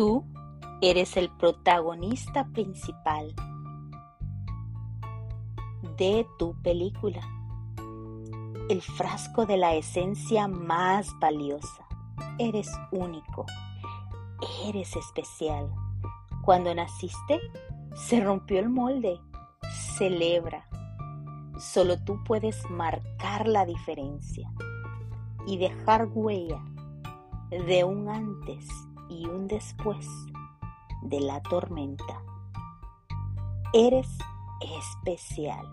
Tú eres el protagonista principal de tu película, el frasco de la esencia más valiosa. Eres único, eres especial. Cuando naciste, se rompió el molde. Celebra. Solo tú puedes marcar la diferencia y dejar huella de un antes y un después de la tormenta. Eres especial.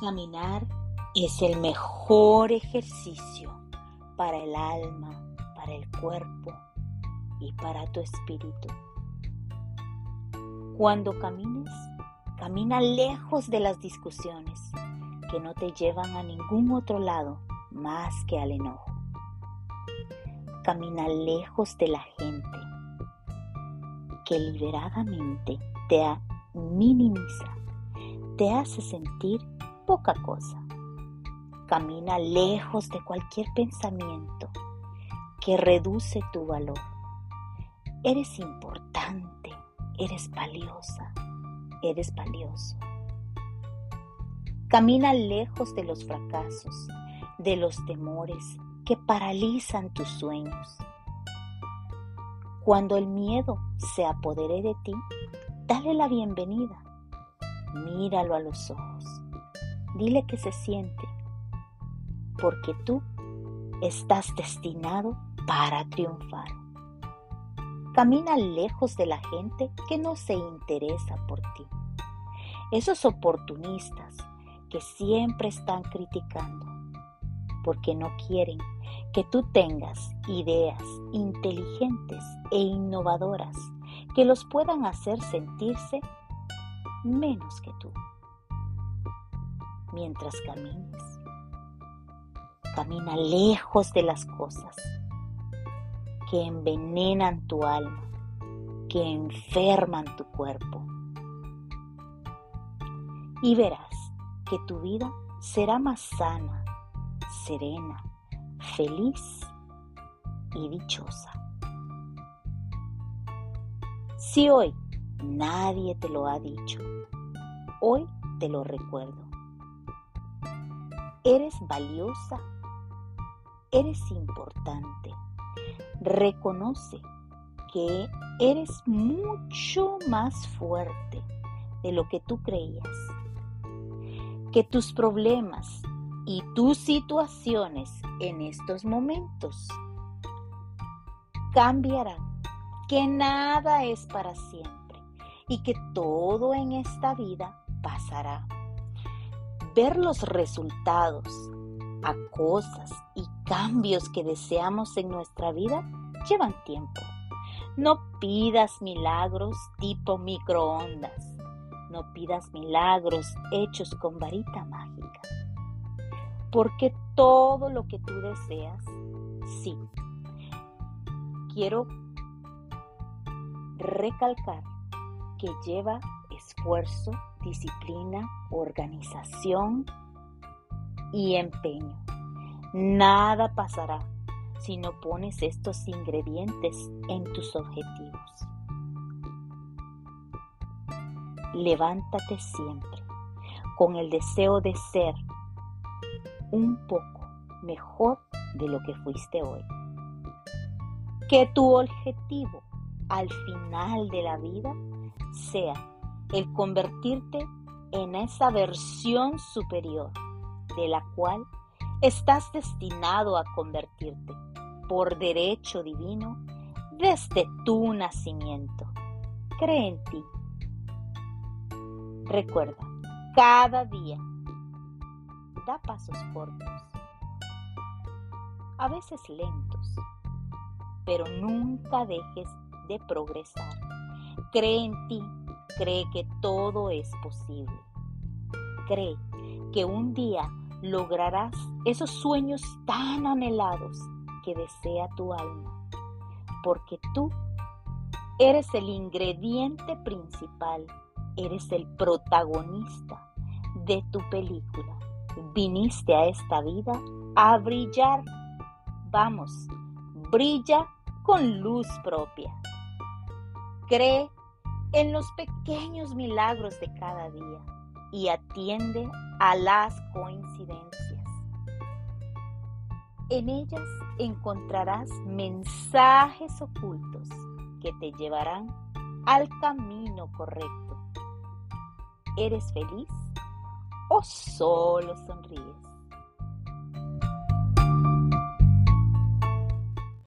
Caminar es el mejor ejercicio para el alma, para el cuerpo y para tu espíritu. Cuando camines, camina lejos de las discusiones que no te llevan a ningún otro lado más que al enojo. Camina lejos de la gente que liberadamente te minimiza, te hace sentir poca cosa. Camina lejos de cualquier pensamiento que reduce tu valor. Eres importante, eres valiosa, eres valioso. Camina lejos de los fracasos, de los temores que paralizan tus sueños. Cuando el miedo se apodere de ti, dale la bienvenida. Míralo a los ojos Dile que se siente, porque tú estás destinado para triunfar. Camina lejos de la gente que no se interesa por ti. Esos oportunistas que siempre están criticando porque no quieren que tú tengas ideas inteligentes e innovadoras que los puedan hacer sentirse menos que tú mientras camines. Camina lejos de las cosas que envenenan tu alma, que enferman tu cuerpo. Y verás que tu vida será más sana, serena, feliz y dichosa. Si hoy nadie te lo ha dicho, hoy te lo recuerdo. Eres valiosa, eres importante. Reconoce que eres mucho más fuerte de lo que tú creías. Que tus problemas y tus situaciones en estos momentos cambiarán. Que nada es para siempre y que todo en esta vida pasará ver los resultados a cosas y cambios que deseamos en nuestra vida llevan tiempo. No pidas milagros tipo microondas. No pidas milagros hechos con varita mágica. Porque todo lo que tú deseas, sí. Quiero recalcar que lleva esfuerzo, disciplina, organización y empeño. Nada pasará si no pones estos ingredientes en tus objetivos. Levántate siempre con el deseo de ser un poco mejor de lo que fuiste hoy. Que tu objetivo al final de la vida sea el convertirte en esa versión superior de la cual estás destinado a convertirte por derecho divino desde tu nacimiento. Cree en ti. Recuerda, cada día da pasos cortos, a veces lentos, pero nunca dejes de progresar. Cree en ti Cree que todo es posible. Cree que un día lograrás esos sueños tan anhelados que desea tu alma, porque tú eres el ingrediente principal, eres el protagonista de tu película. Viniste a esta vida a brillar. Vamos, brilla con luz propia. Cree en los pequeños milagros de cada día y atiende a las coincidencias. En ellas encontrarás mensajes ocultos que te llevarán al camino correcto. ¿Eres feliz o solo sonríes?